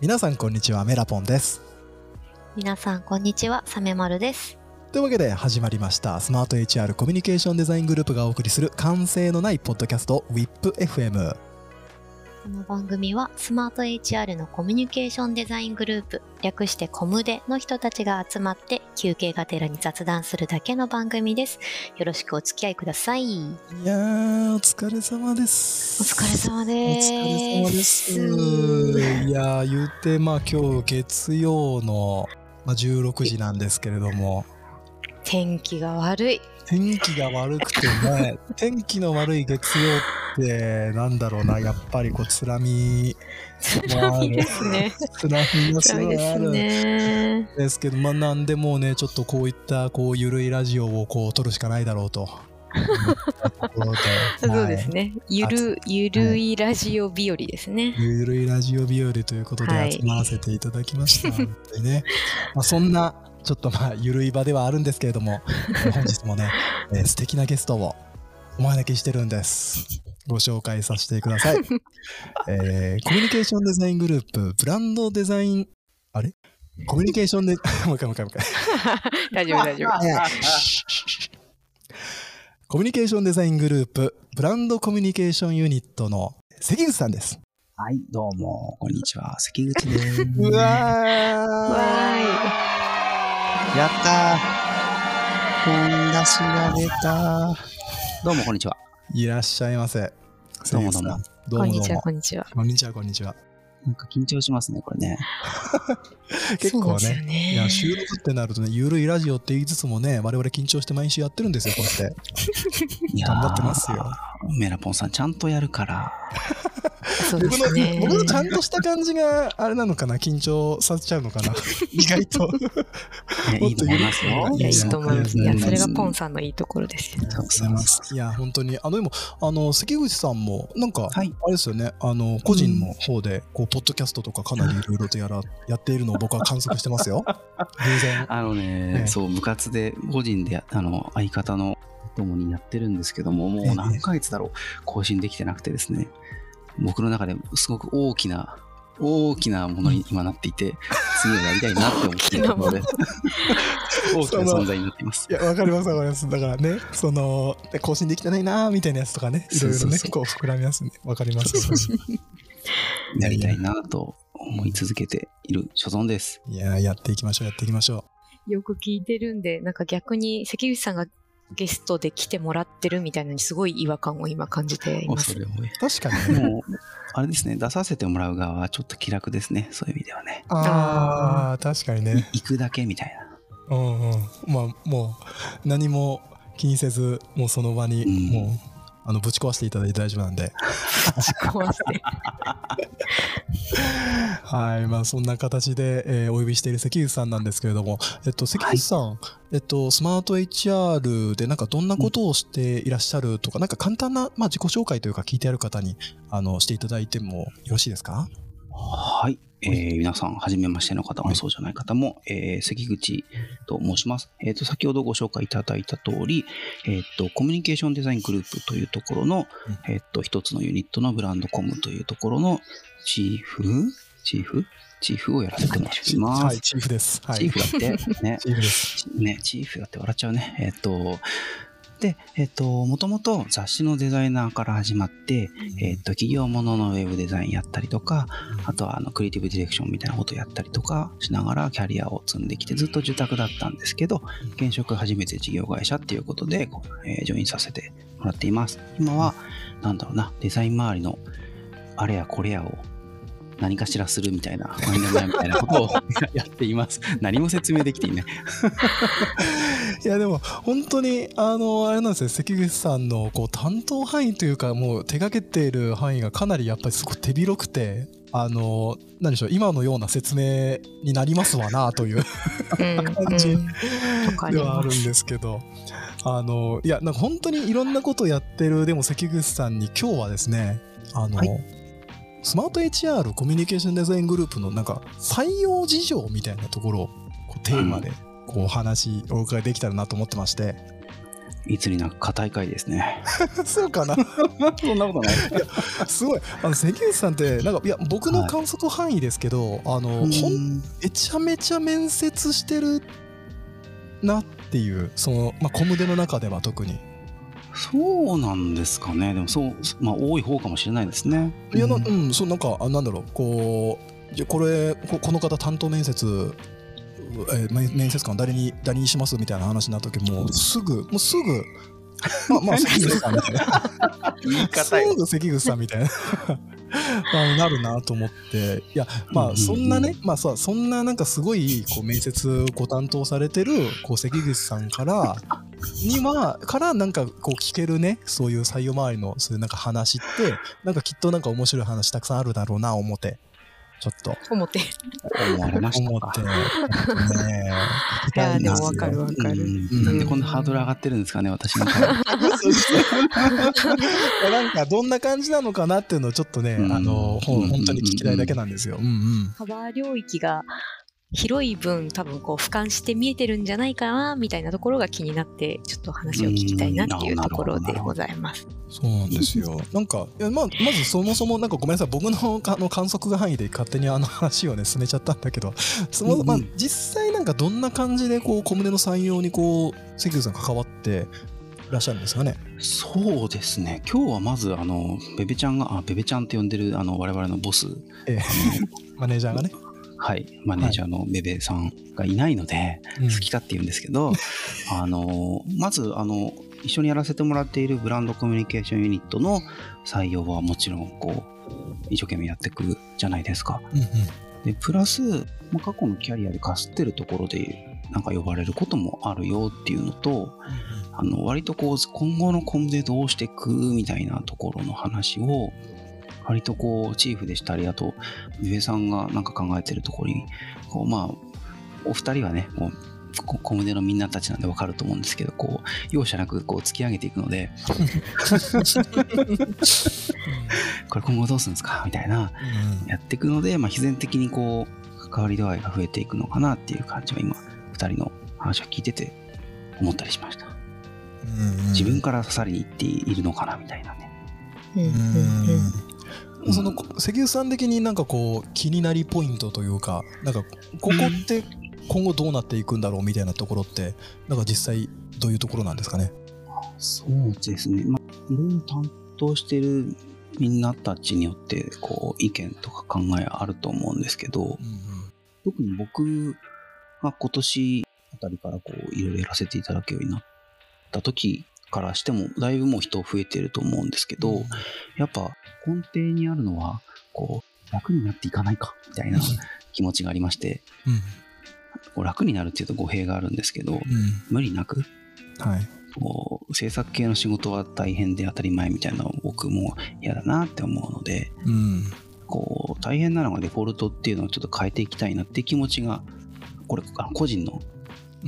皆さんこんにちはメラポンです。皆さんこんにちはサメマルです。というわけで始まりましたスマート HR コミュニケーションデザイングループがお送りする完成のないポッドキャスト WIPFM この番組はスマート HR のコミュニケーションデザイングループ略してコムデの人たちが集まって休憩がてらに雑談するだけの番組です。よろしくお付き合いください。いやーお疲れ様です。お疲れ様おです。疲れ様です。いやー言うてまあ今日月曜の、まあ、16時なんですけれども。天気が悪い。天気が悪くてね天気の悪い月曜ってなんだろうなやっぱりこうつらみ辛いですねつらみがす辛いですごいある。ですけどまあなんでもうねちょっとこういったこうゆるいラジオをこう撮るしかないだろうと。そうですね。ねゆるゆるいラジオ日和ですね。ゆるいラジオ日和ということはい。で集まらせていただきました。のでね、まあ、そんなちょっとまあゆるい場ではあるんですけれどもえー本日もね、えー素敵なゲストをお招きしてるんですご紹介させてください、えーコミュニケーションデザイングループブランドデザインあれ？コミュニケーションでもう一回もう一回もう一回。大丈夫大丈夫。コミュニケーションデザイングループ ブランドコミュニケーションユニットの関口さんです。はい、どうも、こんにちは。関口です。うわわやったー。本出しが出たどうも、こんにちは。いらっしゃいませ。どうもどうも。こんにちはこんにちは。こんにちはこんにちはなんか緊張しますね、これね。結構ね。ね。いや収録ってなるとねゆるいラジオって言いつつもね我々緊張して毎週やってるんですよこうやって。いやー頑張ってますよ。メラポンさん、ちゃんとやるから。そうで僕のすね。僕のちゃんとした感じがあれなのかな？緊張させちゃうのかな？意外と。ねいいと思いますよ。いやいいと思いますいいややそれがポンさんのいいところですよ。そうそうそう。いや本当に。あのでもあの関口さんもなんか、はい。あれですよね。あの個人の方でこうポッドキャストとかかなりいろいろとやらやっているのを僕は観測してますよ。偶然。あのね、ええ。そう、部活で、個人でや、あの、相方の共にやってるんですけども、もう何ヶ月だろう、更新できてなくてですね、僕の中ですごく大きな、大きなものに今なっていて、次はやりたいなって思っているので、大きな存在。になっています。い。やわかりますわかります。だからねその更新できてないなーみたいなやつとかねいろいろねこう膨らみますね。わかります。やりたいなと思い続けている所存です。いややっていきましょうやっていきましょよく聞いてるんでなんか逆に関口さんがゲストで来てもらってるみたいなのにすごい違和感を今感じています。確かにね。もう、あれですね、出させてもらう側はちょっと気楽ですね、そういう意味ではね。ああ確かにね。行くだけみたいな。うんうん。まあもう何も気にせずもうその場にうん。もう、あのぶち壊していただいて大丈夫なんで。壊して。はい、まあそんな形で、えーお呼びしている関口さんなんですけれども、えっと、関口さん、えっと、スマート HR でなんかどんなことをしていらっしゃるとか、なんか簡単な、まあ、自己紹介というか聞いてある方にあのしていただいてもよろしいですか？はい。えー皆さん、はじめましての方もそうじゃない方も、えー関口と申します。えっ、と、先ほどご紹介いただいた通り、えっ、と、コミュニケーションデザイングループというところの、えっ、と、一つのユニットのブランドコムというところのチーフ？チーフ？チーフをやらせてもらいます。はい、チーフです。はい、チーフだって、ね、チーフです。ね、チーフだって笑っちゃうね。えっ、と、で、えっ、と、もともと雑誌のデザイナーから始まって、えっ、と、企業もののウェブデザインやったりとか、あとはあのクリエイティブディレクションみたいなことやったりとかしながらキャリアを積んできてずっと受託だったんですけど、現職初めて事業会社っていうことで、えージョインさせてもらっています。今は、なんだろうな、デザイン周りのあれやこれやを何かしらするみたいな、マインドマイみたいなことを やっています。何も説明できていない。いやでも本当にあのあれなんですよ。関口さんのこう担当範囲というかもう手がけている範囲がかなりやっぱりすごく手広くてあの何でしょう今のような説明になりますわなといううん 感じではあるんですけど。あのいやなんか本当にいろんなことをやってるでも関口さんに今日はですねあの、はいスマート HR コミュニケーションデザイングループのなんか採用事情みたいなところをこうテーマでこうお話お伺いできたらなと思ってまして。いつになく硬い回ですね。そうかな。そんなことない。すごい。あの関口さんってなんかいや僕の観測範囲ですけど、あのほんめちゃめちゃ面接してるなっていうその、まあ、コムデの中では特にそうなんですかね。でもそう、まあ多い方かもしれないですね。いやなうん、そうなんかあなんだろう。こうじゃこれここの方担当面接えー面面接官誰に誰にしますみたいな話になった時もうすぐもうすぐまあまあ 関口さんみたいな。言いすぐ関口さんみたいな。あなるなと思って。いやまうんうんうん。あそんなね、まあさそんななんかすごいこう面接ご担当されてるこう関口さんからにはからなんかこう聞けるねそういう採用周りのそういうなんか話ってなんかきっとなんか面白い話たくさんあるだろうな思って。ちょっと。思って。思われましたか思って。ね いやでもわかるわかる。うん。なんでこんなハードル上がってるんですかね、私の なんかどんな感じなのかなっていうのをちょっとね、うん。あの本当に聞きたいだけなんですよ。うんうん。カバー領域が広い分多分こう俯瞰して見えてるんじゃないかなみたいなところが気になってちょっと話を聞きたいなっていうところでございます。そうなんですよ。なんかいやまあまずそもそもなんかごめんなさい僕のあの観測範囲で勝手にあの話をね進めちゃったんだけど、そのまあ実際なんかどんな感じでこうコムネの採用にこう関口さん関わっていらっしゃるんですかね？そうですね。今日はまず、あの、ベベちゃんが、あ、ベベちゃんって呼んでる、あの、我々のボス、ええ マネージャーがね。はい、マネージャーのベベさんがいないので、うん。好き勝手言うんですけど、あの、まず、あの、一緒にやらせてもらっているブランドコミュニケーションユニットの採用はもちろん、こう、一生懸命やっていくじゃないですか。うんうん。で、プラス、まあ、過去のキャリアでかすってるところで、なんか呼ばれることもあるよっていうのと、あの、割とこう、今後のコムでどうしていくみたいなところの話を、割とこう、チーフでしたり、あと、上江さんがなんか考えてるところに、こう、まあ、お二人はね、こう、こコムデのみんなたちなんでわかると思うんですけど、こう、容赦なくこう突き上げていくので、これ今後どうするんですか？みたいな、うん。やっていくので、まあ、必然的にこう、関わり度合いが増えていくのかなっていう感じは今、二人の話を聞いてて思ったりしました。うんうん。自分から刺さりに行っているのかなみたいなね。うんうんうん。うんそのこ関口さん的になんかこう気になりポイントというかなんかここって今後どうなっていくんだろうみたいなところってなんか実際どういうところなんですかね？そうですね。まあ、いろいろ担当しているみんなたちによって、こう、意見とか考えあると思うんですけど、特に僕が今年あたりからこう、いろいろやらせていただくようになった時からしても、だいぶもう人増えてると思うんですけど、やっぱ根底にあるのは、こう、楽になっていかないか、みたいな気持ちがありまして、うん。こう楽になるっていうと語弊があるんですけど、うん。無理なく、はい。こう制作系の仕事は大変で当たり前みたいなのを僕も嫌だなって思うので、うん。こう大変なのがデフォルトっていうのをちょっと変えていきたいなって気持ちが、これあ個人のうん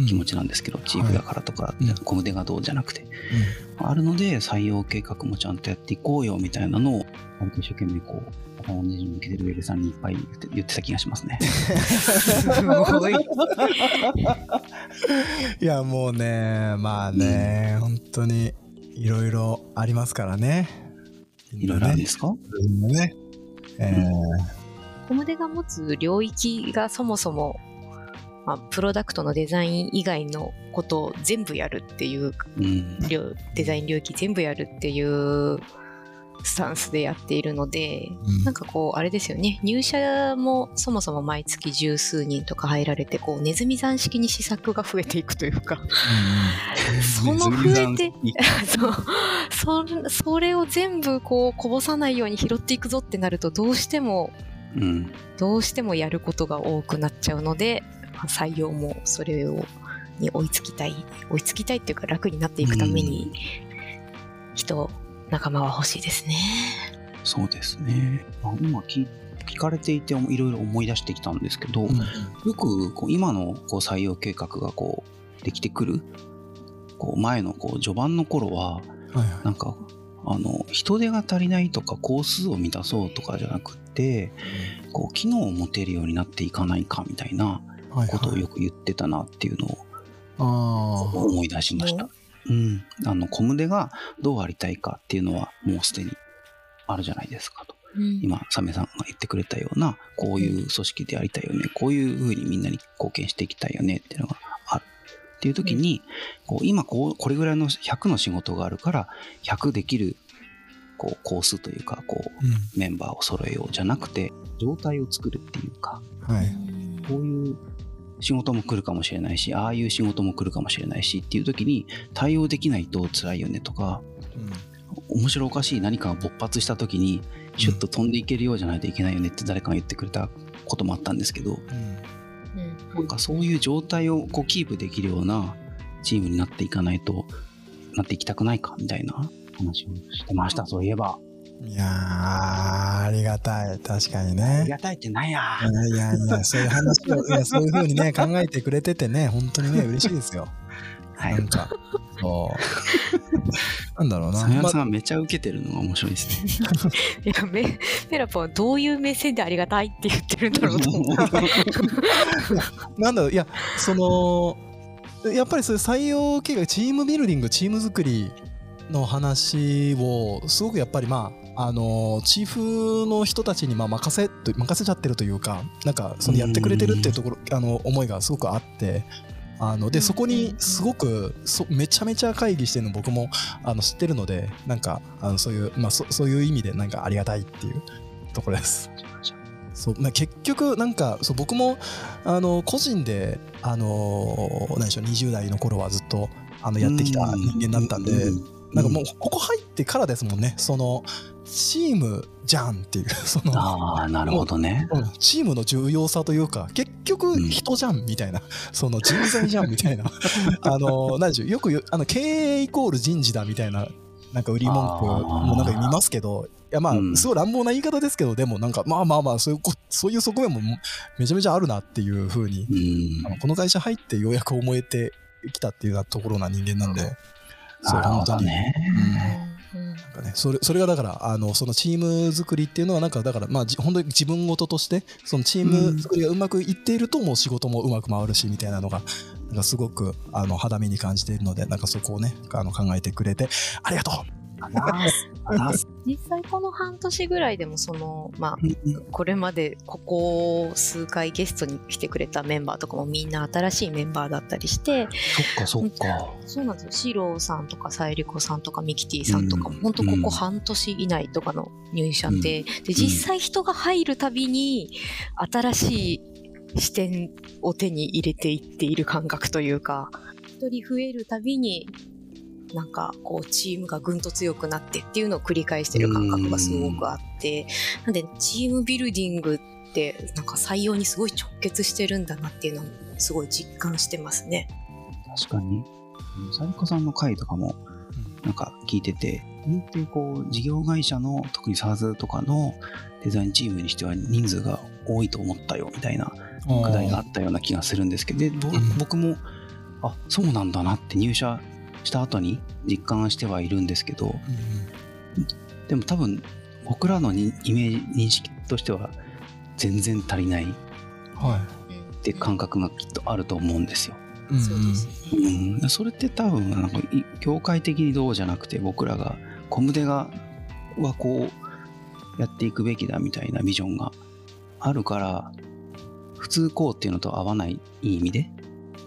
気持ちなんですけど、チーフだからとか、うん。コムデがどうじゃなくて、あるので採用計画もちゃんとやっていこうよみたいなのを、割と一生懸命こう、頭をねじに向けてるウェルさんにいっぱい言って言ってた気がしますね。すごい。いやもうねまあね、本当にいろいろありますからね。いろいろあるんですか？みんなね。えーコムデが持つ領域がそもそも、まあ、プロダクトのデザイン以外のことを全部やるっていううん。領デザイン領域全部やるっていうスタンスでやっているので、うん。なんかこうあれですよね。入社もそもそも毎月十数人とか入られてこうネズミ山式に施策が増えていくというか。その増えて そう。そそれを全部こうこぼさないように拾っていくぞってなるとどうしてもうん。どうしてもやることが多くなっちゃうのでまあ採用もそれをに追いつきたい追いつきたいっていうか楽になっていくために人仲間は欲しいですね。そうですね。あ今聞聞かれていていろいろ思い出してきたんですけど、うんよくこう今のこう採用計画がこうできてくるこう前のこう序盤の頃ははなんかあの人手が足りないとか工数を満たそうとかじゃなくってこう機能を持てるようになっていかないかみたいなはいことをはいよく言ってたなっていうのをあ思い出しました。うん、あのコムデがどうありたいかっていうのはもうすでにあるじゃないですかと。うん。今サメさんが言ってくれたようなこういう組織でやりたいよねこういうふうにみんなに貢献していきたいよねっていうのがあるっていう時にこう今こうこれぐらいの100の仕事があるから100できるこうコースというかこうメンバーを揃えようじゃなくて状態を作るっていうかはい。こういう仕事も来るかもしれないしああいう仕事も来るかもしれないしっていう時に対応できないと辛いよねとか面白おかしい何かが勃発した時にシュッと飛んでいけるようじゃないといけないよねって誰かが言ってくれたこともあったんですけどうん。うんなんかそういう状態をこうキープできるようなチームになっていかないとなっていきたくないかみたいな話をしてましたそういえばいやー、ありがたい。確かにあねり。がたいってなんやいやいやいや、そういう話を、いや、そういう風にね、考えてくれててね、本当にね、嬉しいですよ。はいなんか、そう。なんだろうな。サメまさんめちゃ受けてるのが面白いですね いやメペラポンはどういう目線でありがたいって言ってるんだろうと思ってなんだろう、いや、その、やっぱりそういう採用系がチームビルディング、チーム作りの話を、すごくやっぱりまあ、あのチーフの人たちにまあ任せと任せちゃってるというかなんかそのやってくれてるっていうところあの思いがすごくあってあのでそこにすごくそめちゃめちゃ会議してるの僕もあの知ってるのでなんかあのそういう、まあ、そそういう意味でなんかありがたいっていうところです。そうまあ、結局なんかそう僕もあの個人であの何でしょう20代の頃はずっとあのやってきた人間だったんでなんかもうここ入ってからですもんねそのチームじゃんっていう そのああなるほどね。うんチームの重要さというか結局人じゃんみたいな、その人材じゃんみたいな。あの何でしょうよくあの経営イコール人事だみたいななんか売り文句もなんか見ますけどいやまあうん。すごい乱暴な言い方ですけどでもなんかまあまあまあそういうこそういう側面もめちゃめちゃあるなっていうふうにうん。あのこの会社入ってようやく思えてきたっていうようなところな人間なんでそう本当に。どね。うんうんなんかね、それそれがだからあのそのチーム作りっていうのはなんかだからまあじ本当に自分事としてそのチーム作りがうまくいっているともう仕事もうまく回るしみたいなのがなんかすごくあの肌身に感じているのでなんかそこをねあの考えてくれてありがとう実際この半年ぐらいでもそのまあうんこれまでここ数回ゲストに来てくれたメンバーとかもみんな新しいメンバーだったりしてそっかそっか。そうなんですよ。シローさんとかサエリコさんとかミキティさんとかも本当ここ半年以内とかの入社で、で実際人が入るたびに新しい視点を手に入れていっている感覚というか一人増えるたびになんかこうチームがぐんと強くなってっていうのを繰り返してる感覚がすごくあってなんでチームビルディングってなんか採用にすごい直結してるんだなっていうのをすごい実感してますね。確かに。サリコさんの回とかもなんか聞いてて本当にこう事業会社の特に SARS とかのデザインチームにしては人数が多いと思ったよみたいなう課題があったような気がするんですけどでぼん。僕もあそうなんだなって入社した後に実感してはいるんですけどでも多分僕らのにイメージ認識としては全然足りない。っはて感覚がきっとあると思うんですよ。い、うん。それって多分なんかい業界的にどうじゃなくて僕らがコムデがはこうやっていくべきだみたいなビジョンがあるから普通こうっていうのと合わないいい意味で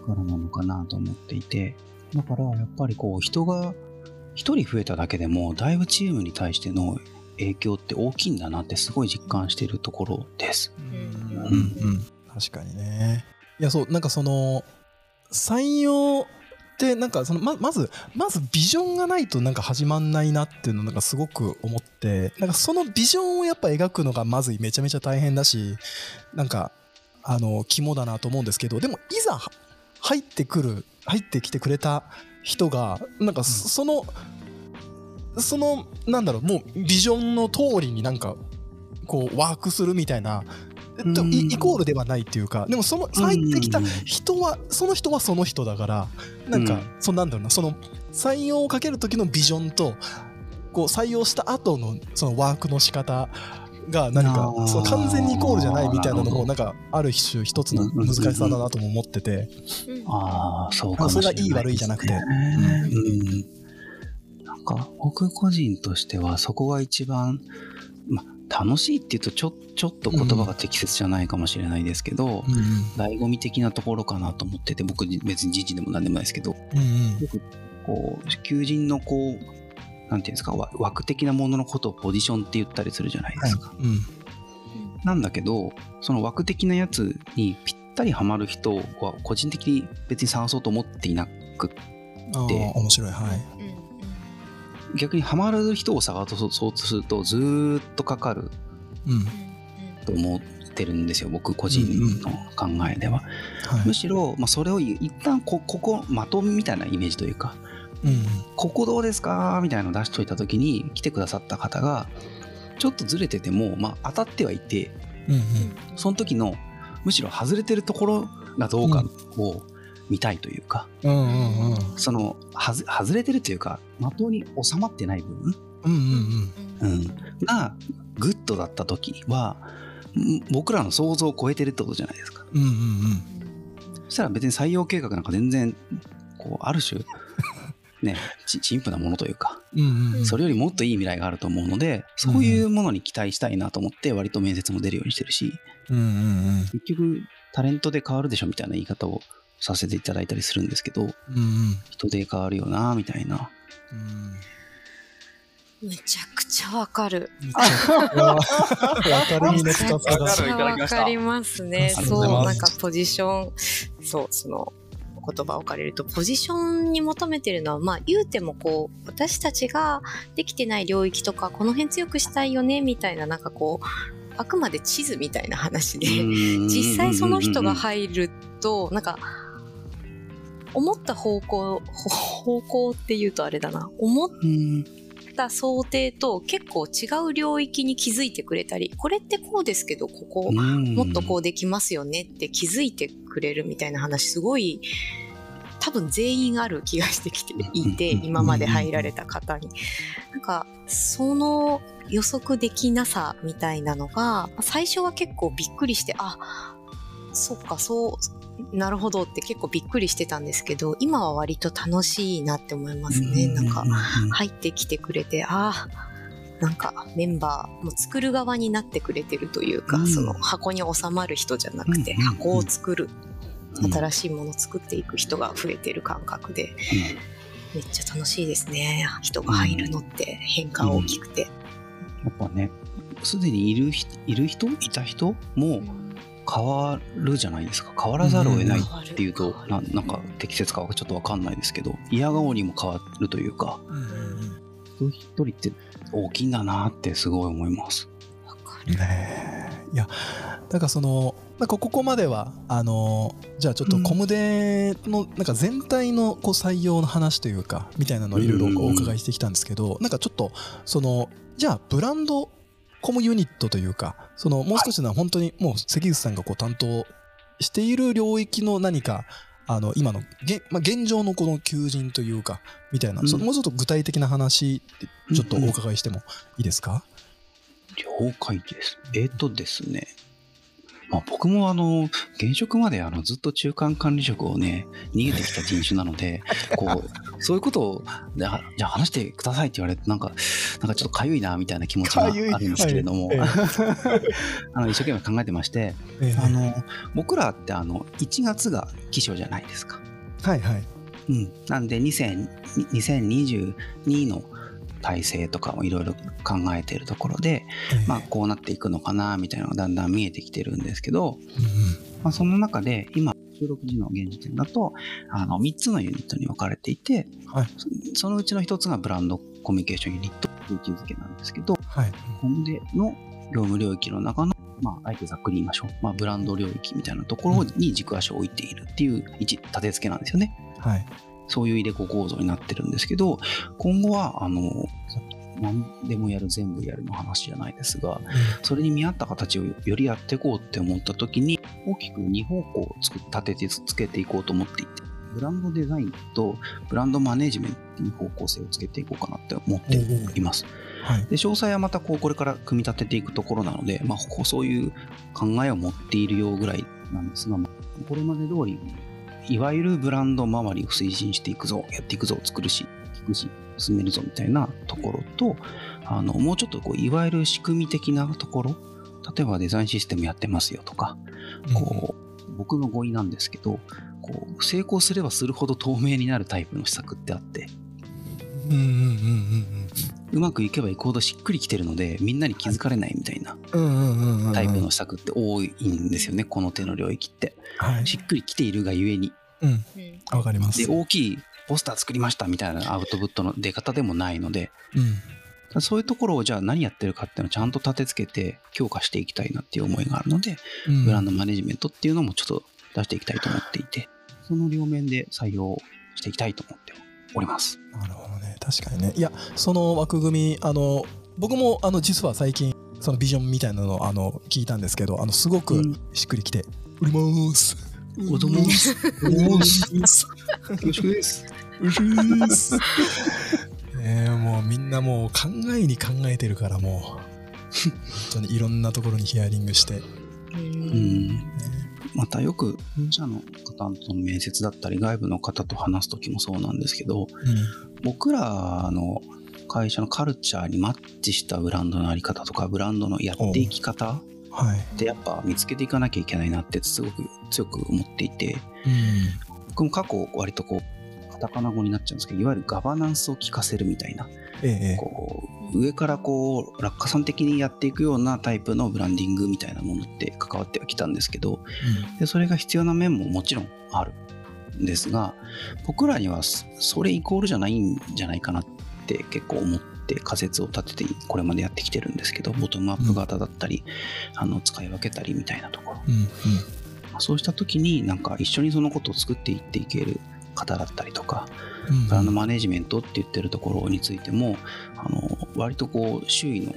からなのかなと思っていてだからやっぱりこう人が一人増えただけでもだいぶチームに対しての影響って大きいんだなってすごい実感してるところです。うんうん確かにねいやそうなんかその採用ってなんかそのままずまずビジョンがないとなんか始まんないなっていうのをなんかすごく思ってなんかそのビジョンをやっぱ描くのがまずめちゃめちゃ大変だしなんかあの肝だなと思うんですけどでもいざ入ってくる入ってきてくれた人がなんかそその、そのなんだろうもうビジョンの通りになんかこうワークするみたいなとうん。イイコールではないっていうかでもその入ってきた人はその人はその人だからなんか、うん。そのなんだろうなその採用をかける時のビジョンとこう採用した後のそのワークの仕方が何かそう完全にイコールじゃないみたいなのもなんかある種一つの難しさだなとも思ってて。ああ、そうかもしれない、それがいい悪いじゃなくて。うん。なんか、僕個人としては、そこが一番、まあ、楽しいっていうと、ちょ、ちょっと言葉が適切じゃないかもしれないですけど、うんうん。醍醐味的なところかなと思ってて、僕別に時事でも何でもないですけど、うんうん。よく、こう、求人のこう、なんていうんですか、わ枠的なもののことをポジションって言ったりするじゃないですか。うん。なんだけど、その枠的なやつにぴったりハマる人は個人的に別に探そうと思っていなくあでー面白い。はい。逆にハマる人を探そうとするとずーっとかかる。うん。と思ってるんですよ僕個人の考えでは、はい。むしろ、まあ、それを一旦こここ的みたいなイメージというかうん。ここどうですか？みたいなのを出しといた時に来てくださった方がちょっとずれてても、まあ、当たってはいてうんうん。その時のむしろ外れてるところがどうかを見たいというか、そのはず外れてるというか的に収まってない部分。がグッドだった時はん僕らの想像を超えてるってことじゃないですか。うんうんうん。そしたら別に採用計画なんか全然こうある種ねち陳腐なものというかうんうん。それよりもっといい未来があると思うのでそういうものに期待したいなと思って割と面接も出るようにしてるし。うんうん結局タレントで変わるでしょみたいな言い方をさせていただいたりするんですけどうんうん。人で変わるよなみたいな。うん。めちゃくちゃわかる。わか わかりますね。そう、なんかポジション、そう、その、言葉を借りると、ポジションに求めてるのは、まあ、言うてもこう、私たちができてない領域とか、この辺強くしたいよね、みたいな、なんかこう、あくまで地図みたいな話で、実際その人が入ると、なんか、思った方向、ほ方向って言うとあれだな、思っうんた想定と結構違う領域に気づいてくれたり、これってこうですけど、ここ、もっとこうできますよねって気づいてくれるみたいな話、すごい、多分全員ある気がしてきていて、うん。今まで入られた方に。なんか、その予測できなさみたいなのが、最初は結構びっくりして、あ、そっか、そう、なるほどって結構びっくりしてたんですけど、今は割と楽しいなって思いますね。なんか、入ってきてくれて、ああ、なんかメンバーも作る側になってくれてるというか、うん。その箱に収まる人じゃなくて、箱を作る、うん新しいものを作っていく人が増えてる感覚で、めっちゃ楽しいですね。人が入るのって変化大きくて。やっぱねすでにいる人いる人？いた人？も変わるじゃないですか。変わらざるを得ないっていうと、ななんか適切かはちょっと分かんないですけど嫌顔にも変わるというか。うんうん一人一人って大きいんだなってすごい思います。ねえ。いやなんかそのなんかここまではあのじゃあちょっとコムデのなんか全体のこう採用の話というかみたいなのをいろいろお伺いしてきたんですけど、なんかちょっとそのじゃあブランドコムユニットというかそのもう少しのは本当にもう関口さんがこう担当している領域の何かあの今のげ、まあ、現状のこの求人というかみたいな、うん。そのもうちょっと具体的な話ちょっとお伺いしてもいいですか、了解です。えっ、とですね。まあ、僕もあの、現職まであのずっと中間管理職をね、逃げてきた人種なので、こう、そういうことを、じゃあじゃあ話してくださいって言われて、なんか、なんかちょっとかゆいな、みたいな気持ちがあるんですけれども、はい あの一生懸命考えてまして、ええあの、僕らってあの、1月が起床じゃないですか。はいはいうん。なんで、2000 2022の体制とかもいろいろ考えているところで、ええ。まあ、こうなっていくのかなみたいなのがだんだん見えてきてるんですけど、うんまあ、その中で今収録時の現時点だとあの3つのユニットに分かれていてはい。そそのうちの1つがブランドコミュニケーションユニットという位置づけなんですけどはい。コンデの業務領域の中の、まあ、あえてざっくり言いましょう、まあ、ブランド領域みたいなところに軸足を置いているっていう位置立て付けなんですよね。はいそういう入れ子構造になってるんですけど、今後は、あの、何でもやる、全部やるの話じゃないですが、それに見合った形をよりやっていこうって思った時に、大きく2方向を作立ててつけていこうと思っていて、ブランドデザインとブランドマネジメントに方向性をつけていこうかなって思っています。はい。で詳細はまたこうこれから組み立てていくところなので、まあ、そういう考えを持っているようぐらいなんですが、まあこれまで通りいわゆるブランド周りを推進していくぞやっていくぞ作るし聞くし進めるぞみたいなところとあのもうちょっとこういわゆる仕組み的なところ例えばデザインシステムやってますよとかこう僕の語彙なんですけどこう成功すればするほど透明になるタイプの施策ってあって。うんうんうんうまくいけばいくほどしっくりきてるのでみんなに気づかれないみたいな。タイプの施策って多いんですよねこの手の領域ってはい。しっくりきているがゆえにうん。うんわかります。で大きいポスター作りましたみたいなアウトプットの出方でもないのでうん。そういうところをじゃあ何やってるかっていうのをちゃんと立て付けて強化していきたいなっていう思いがあるのでうんブランドマネジメントっていうのもちょっと出していきたいと思っていてその両面で採用していきたいと思っておりますなるほどね確かにね。いやその枠組みあの僕もあの実は最近そのビジョンみたいなのをあの聞いたんですけどあのすごくうん。しっくりきて「売ります」おども売りますよろしくですうしーす ねえもうみんなもう考えに考えてるからもう。本当にいろんなところにヒアリングして、ううんんまたよく本社の方との面接だったり外部の方と話す時もそうなんですけど僕らの会社のカルチャーにマッチしたブランドのあり方とかブランドのやっていき方はい、ってやっぱ見つけていかなきゃいけないなってすごく強く思っていてうん。僕も過去割とこうカタカナ語になっちゃうんですけどいわゆるガバナンスを効かせるみたいなええ上からこう落下さん的にやっていくようなタイプのブランディングみたいなものって関わってはきたんですけどでそれが必要な面ももちろんあるんですが僕らにはそそれイコールじゃないんじゃないかなって結構思って仮説を立ててこれまでやってきてるんですけどボトムアップ型だったり、あの使い分けたりみたいなところ。うんうん。まあそうした時になんか一緒にそのことを作っていっていける方だったりとかうんブランドマネジメントって言ってるところについてもあの割とこう周囲の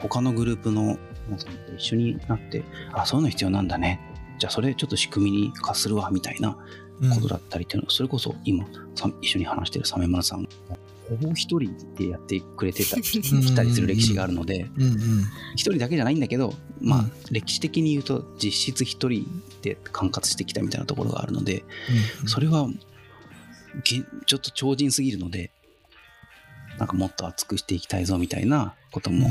他のグループの皆さんと一緒になってあそういうの必要なんだね。じゃあそれちょっと仕組みに化するわみたいなうんことだったりっていうのそれこそ今さ一緒に話してるサメマルさんほぼ一人でやってくれてたきたりする歴史があるのでうんうん。一人だけじゃないんだけどまあうん。歴史的に言うと実質一人で管轄してきたみたいなところがあるのでうんそれはげちょっと超人すぎるのでなんかもっと熱くしていきたいぞみたいなことも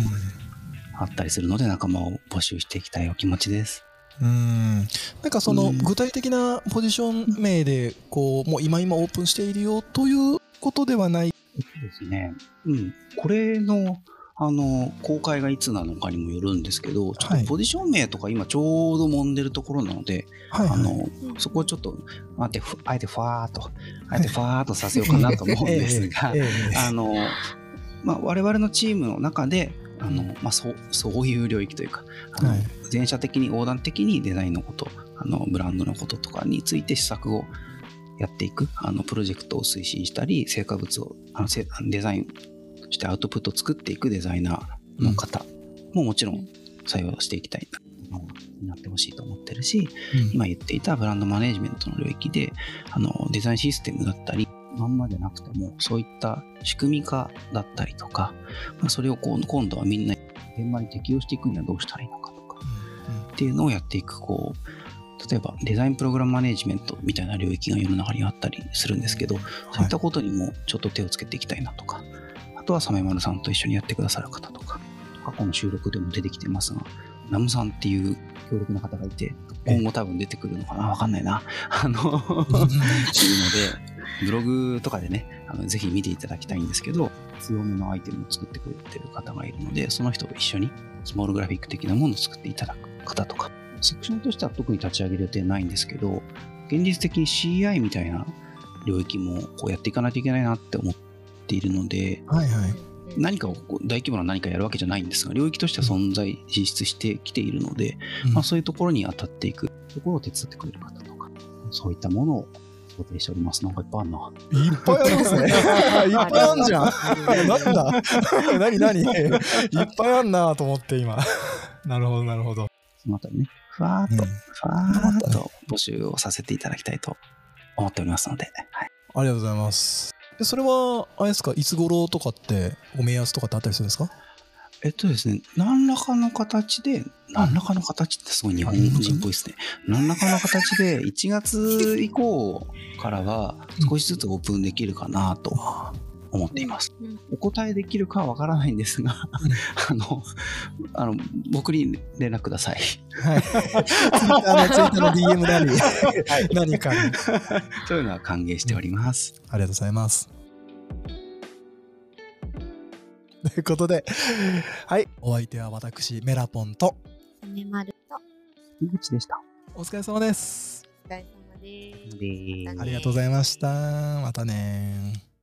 あったりするので仲間を募集していきたいお気持ちです。うん。なんかそのうん。具体的なポジション名でこうもう今今オープンしているよということではないですね。うん。これのあの公開がいつなのかにもよるんですけど、ちょっはいとポジション名とか今ちょうど揉んでるところなので、はいはい。あのそこをちょっと あえてふあえてファーっとあえてファーっとさせようかなと思うんですが、ええええあの、まあ、我々のチームの中で、あの、まあ、そう、そういう領域というか、あのはい。全社的に横断的にデザインのこと、あの、ブランドのこととかについて施策をやっていく、あの、プロジェクトを推進したり、成果物を、あの、せデザインとしてアウトプットを作っていくデザイナーの方ももちろん採用していきたいな、になってほしいと思ってるし、うん。今言っていたブランドマネジメントの領域であのデザインシステムだったりまんまでなくてもそういった仕組み化だったりとか、まあ、それをこう今度はみんな現場に適用していくにはどうしたらいいのかとかっていうのをやっていくこう例えばデザインプログラムマネジメントみたいな領域が世の中にあったりするんですけどそういったことにもちょっと手をつけていきたいなとか、あとはサメマルさんと一緒にやってくださる方とか過去の収録でも出てきてますがナムさんっていう強力な方がいて今後多分出てくるのかなわかんないな。あの うんうんいるのでブログとかでねあのぜひ見ていただきたいんですけど強めのアイテムを作ってくれてる方がいるのでその人と一緒にスモールグラフィック的なものを作っていただく方とかセクションとしては特に立ち上げる予定ないんですけど現実的に CI みたいな領域もこうやっていかないといけないなって思っているのではいはい。何かを大規模な何かやるわけじじゃないんですが領域としては存在実質してきているので、うん。まあ、そういうところに当たっていく。ところを手伝ってくれる方とかそういったものを想定しております。なんかいっぱいあるな。いっぱいありますね。いっぱいあんじゃん。なんだ？何？何？いっぱいあんなと思って今。なるほどなるほど。そのあたりねふわーっと、うん。ふわーっと募集をさせていただきたいと思っておりますので、はい、ありがとうございます。でそれはあれですか？いつ頃とかってお目安とかってあったりするんですか？えっとですね、何らかの形で、何らかの形ってすごい日本人っぽいですね。何らかの形で、1月以降からは少しずつオープンできるかなと思っています。うんお答えできるかはわからないんですが、あの、あの、僕に連絡ください。はい ツイッターの DM なり、何かにそういうのは歓迎しております。ありがとうございます。ということで、はい、お相手は私、メラポンと、サメマルと井口でした。お疲れ様です。お疲れ様です。ありがとうございました。またね